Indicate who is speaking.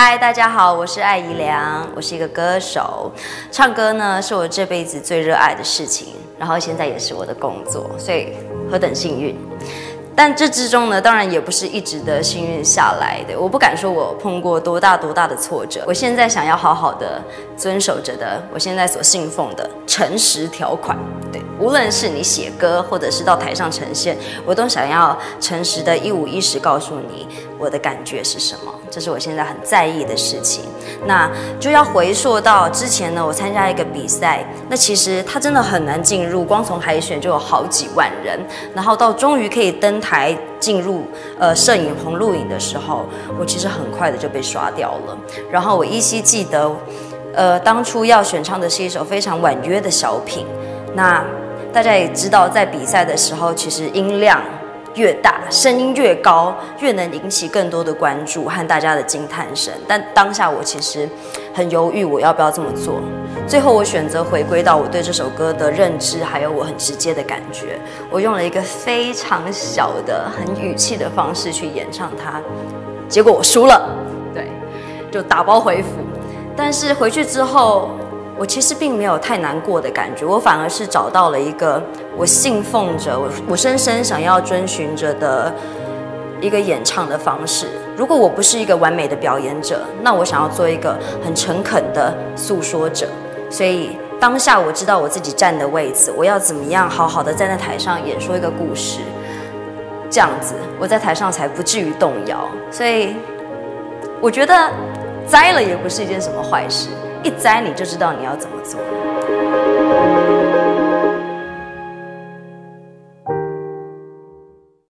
Speaker 1: 嗨，大家好，我是艾怡良，我是一个歌手，唱歌呢是我这辈子最热爱的事情，然后现在也是我的工作，所以何等幸运。但这之中呢，当然也不是一直的幸运下来的。我不敢说我碰过多大多大的挫折。我现在想要好好的遵守着的，我现在所信奉的诚实条款。对，无论是你写歌，或者是到台上呈现，我都想要诚实的一五一十告诉你我的感觉是什么。这是我现在很在意的事情。那就要回溯到之前呢，我参加一个比赛，那其实它真的很难进入，光从海选就有好几万人，然后到终于可以登台进入呃摄影棚录影的时候，我其实很快的就被刷掉了。然后我依稀记得，呃，当初要选唱的是一首非常婉约的小品。那大家也知道，在比赛的时候，其实音量。越大，声音越高，越能引起更多的关注和大家的惊叹声。但当下我其实很犹豫，我要不要这么做？最后我选择回归到我对这首歌的认知，还有我很直接的感觉。我用了一个非常小的、很语气的方式去演唱它，结果我输了，对，就打包回府。但是回去之后。我其实并没有太难过的感觉，我反而是找到了一个我信奉着、我我深深想要遵循着的一个演唱的方式。如果我不是一个完美的表演者，那我想要做一个很诚恳的诉说者。所以当下我知道我自己站的位置，我要怎么样好好的站在台上演说一个故事，这样子我在台上才不至于动摇。所以我觉得栽了也不是一件什么坏事。一摘你就知道你要怎么做。